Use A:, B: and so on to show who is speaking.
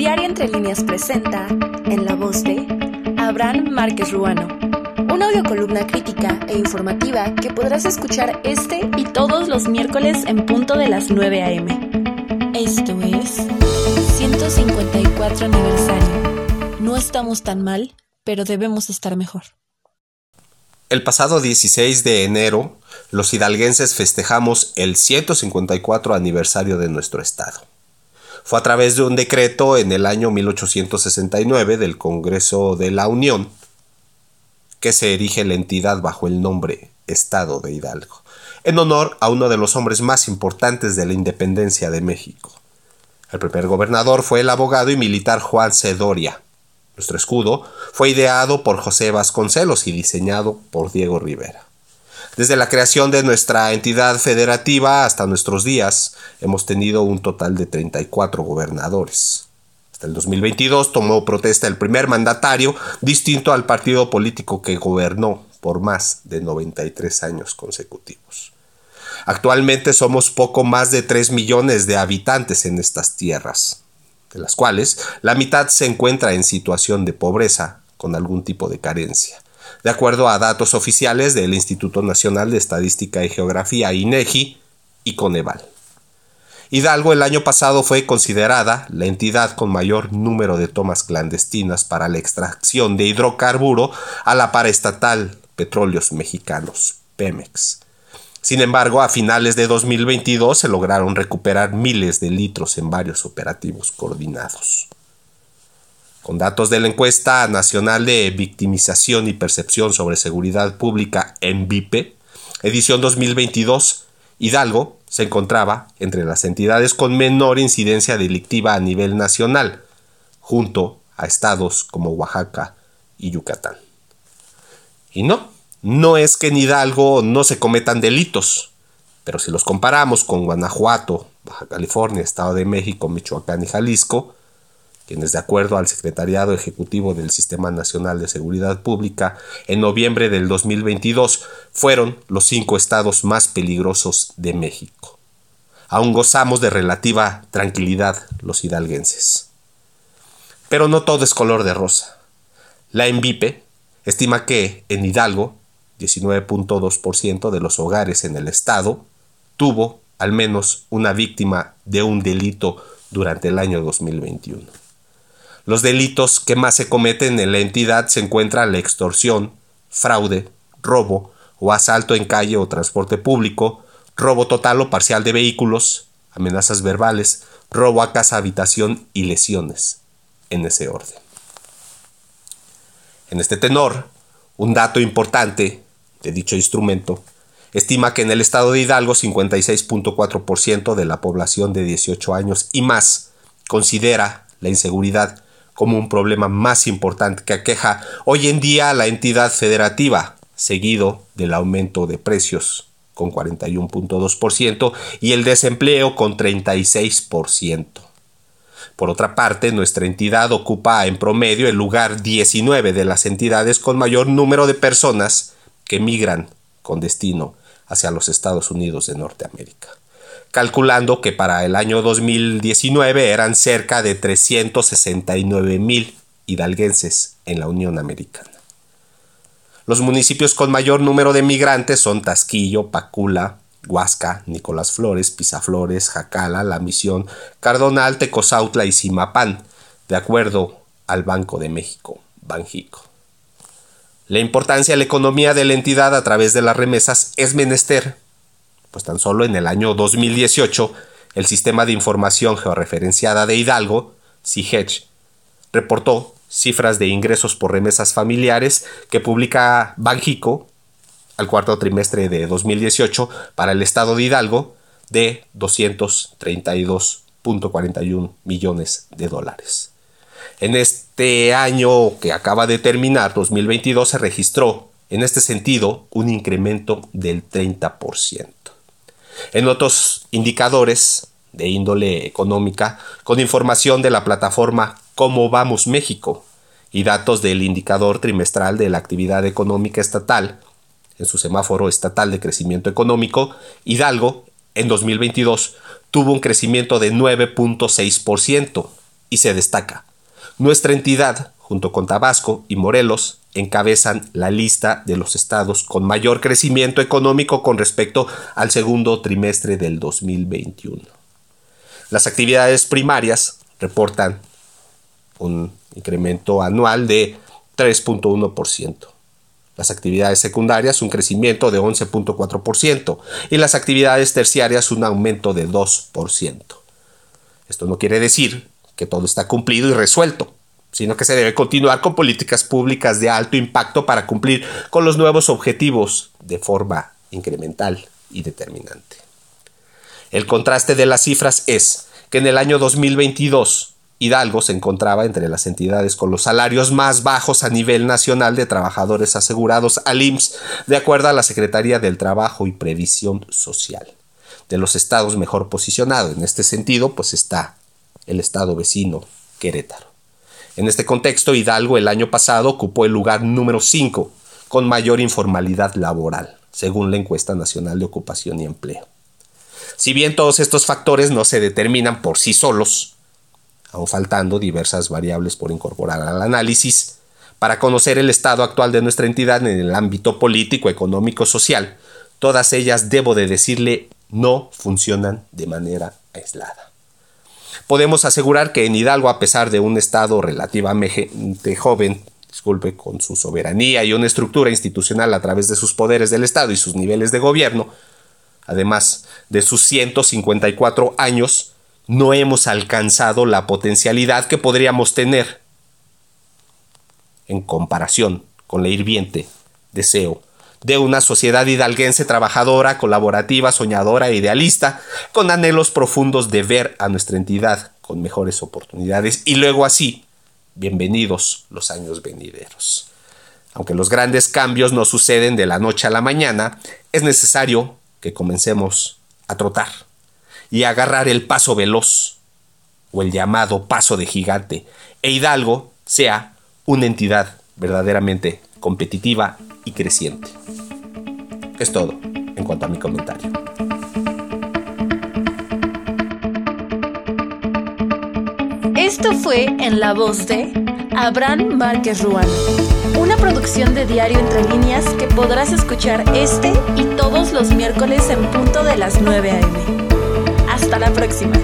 A: Diario Entre Líneas presenta, en la voz de Abraham Márquez Ruano, una audiocolumna crítica e informativa que podrás escuchar este y todos los miércoles en punto de las 9 a.m. Esto es 154 aniversario. No estamos tan mal, pero debemos estar mejor.
B: El pasado 16 de enero, los hidalguenses festejamos el 154 aniversario de nuestro estado. Fue a través de un decreto en el año 1869 del Congreso de la Unión que se erige la entidad bajo el nombre Estado de Hidalgo, en honor a uno de los hombres más importantes de la independencia de México. El primer gobernador fue el abogado y militar Juan C. Doria. Nuestro escudo fue ideado por José Vasconcelos y diseñado por Diego Rivera. Desde la creación de nuestra entidad federativa hasta nuestros días, hemos tenido un total de 34 gobernadores. Hasta el 2022 tomó protesta el primer mandatario distinto al partido político que gobernó por más de 93 años consecutivos. Actualmente somos poco más de 3 millones de habitantes en estas tierras de las cuales la mitad se encuentra en situación de pobreza con algún tipo de carencia. De acuerdo a datos oficiales del Instituto Nacional de Estadística y Geografía INEGI y Coneval. Hidalgo el año pasado fue considerada la entidad con mayor número de tomas clandestinas para la extracción de hidrocarburo a la paraestatal Petróleos Mexicanos, Pemex. Sin embargo, a finales de 2022 se lograron recuperar miles de litros en varios operativos coordinados. Con datos de la encuesta nacional de victimización y percepción sobre seguridad pública en VIPE, edición 2022, Hidalgo se encontraba entre las entidades con menor incidencia delictiva a nivel nacional, junto a estados como Oaxaca y Yucatán. Y no, no es que en Hidalgo no se cometan delitos, pero si los comparamos con Guanajuato, Baja California, Estado de México, Michoacán y Jalisco, quienes de acuerdo al Secretariado Ejecutivo del Sistema Nacional de Seguridad Pública en noviembre del 2022 fueron los cinco estados más peligrosos de México. Aún gozamos de relativa tranquilidad los hidalguenses. Pero no todo es color de rosa. La ENVIPE estima que en Hidalgo 19.2% de los hogares en el estado tuvo al menos una víctima de un delito durante el año 2021. Los delitos que más se cometen en la entidad se encuentran la extorsión, fraude, robo o asalto en calle o transporte público, robo total o parcial de vehículos, amenazas verbales, robo a casa, habitación y lesiones, en ese orden. En este tenor, un dato importante de dicho instrumento, estima que en el estado de Hidalgo 56.4% de la población de 18 años y más considera la inseguridad como un problema más importante que aqueja hoy en día a la entidad federativa, seguido del aumento de precios con 41.2% y el desempleo con 36%. Por otra parte, nuestra entidad ocupa en promedio el lugar 19 de las entidades con mayor número de personas que migran con destino hacia los Estados Unidos de Norteamérica, calculando que para el año 2019 eran cerca de 369 mil hidalguenses en la Unión Americana. Los municipios con mayor número de migrantes son Tasquillo, Pacula, Huasca, Nicolás Flores, Pisaflores, Jacala, La Misión, Cardonal, Tecozautla y Simapán, de acuerdo al Banco de México, Banjico. La importancia de la economía de la entidad a través de las remesas es menester, pues tan solo en el año 2018 el Sistema de Información Georreferenciada de Hidalgo, CIGECH, reportó cifras de ingresos por remesas familiares que publica Banjico al cuarto trimestre de 2018 para el estado de Hidalgo de 232.41 millones de dólares. En este año que acaba de terminar, 2022, se registró, en este sentido, un incremento del 30%. En otros indicadores de índole económica, con información de la plataforma Cómo Vamos México y datos del indicador trimestral de la actividad económica estatal, en su semáforo estatal de crecimiento económico, Hidalgo, en 2022, tuvo un crecimiento de 9.6%, y se destaca. Nuestra entidad, junto con Tabasco y Morelos, encabezan la lista de los estados con mayor crecimiento económico con respecto al segundo trimestre del 2021. Las actividades primarias reportan un incremento anual de 3.1%. Las actividades secundarias un crecimiento de 11.4% y las actividades terciarias un aumento de 2%. Esto no quiere decir que todo está cumplido y resuelto sino que se debe continuar con políticas públicas de alto impacto para cumplir con los nuevos objetivos de forma incremental y determinante. El contraste de las cifras es que en el año 2022 Hidalgo se encontraba entre las entidades con los salarios más bajos a nivel nacional de trabajadores asegurados al IMSS, de acuerdo a la Secretaría del Trabajo y Previsión Social. De los estados mejor posicionados en este sentido, pues está el estado vecino Querétaro. En este contexto, Hidalgo el año pasado ocupó el lugar número 5 con mayor informalidad laboral, según la encuesta nacional de ocupación y empleo. Si bien todos estos factores no se determinan por sí solos, aún faltando diversas variables por incorporar al análisis, para conocer el estado actual de nuestra entidad en el ámbito político, económico, social, todas ellas, debo de decirle, no funcionan de manera aislada podemos asegurar que en Hidalgo, a pesar de un Estado relativamente joven, disculpe, con su soberanía y una estructura institucional a través de sus poderes del Estado y sus niveles de gobierno, además de sus 154 años, no hemos alcanzado la potencialidad que podríamos tener en comparación con la hirviente deseo de una sociedad hidalguense trabajadora, colaborativa, soñadora e idealista, con anhelos profundos de ver a nuestra entidad con mejores oportunidades y luego así, bienvenidos los años venideros. Aunque los grandes cambios no suceden de la noche a la mañana, es necesario que comencemos a trotar y a agarrar el paso veloz o el llamado paso de gigante e Hidalgo sea una entidad verdaderamente competitiva y creciente. Es todo en cuanto a mi comentario.
A: Esto fue en la voz de Abraham Márquez Ruano, una producción de Diario Entre Líneas que podrás escuchar este y todos los miércoles en punto de las 9 a.m. Hasta la próxima.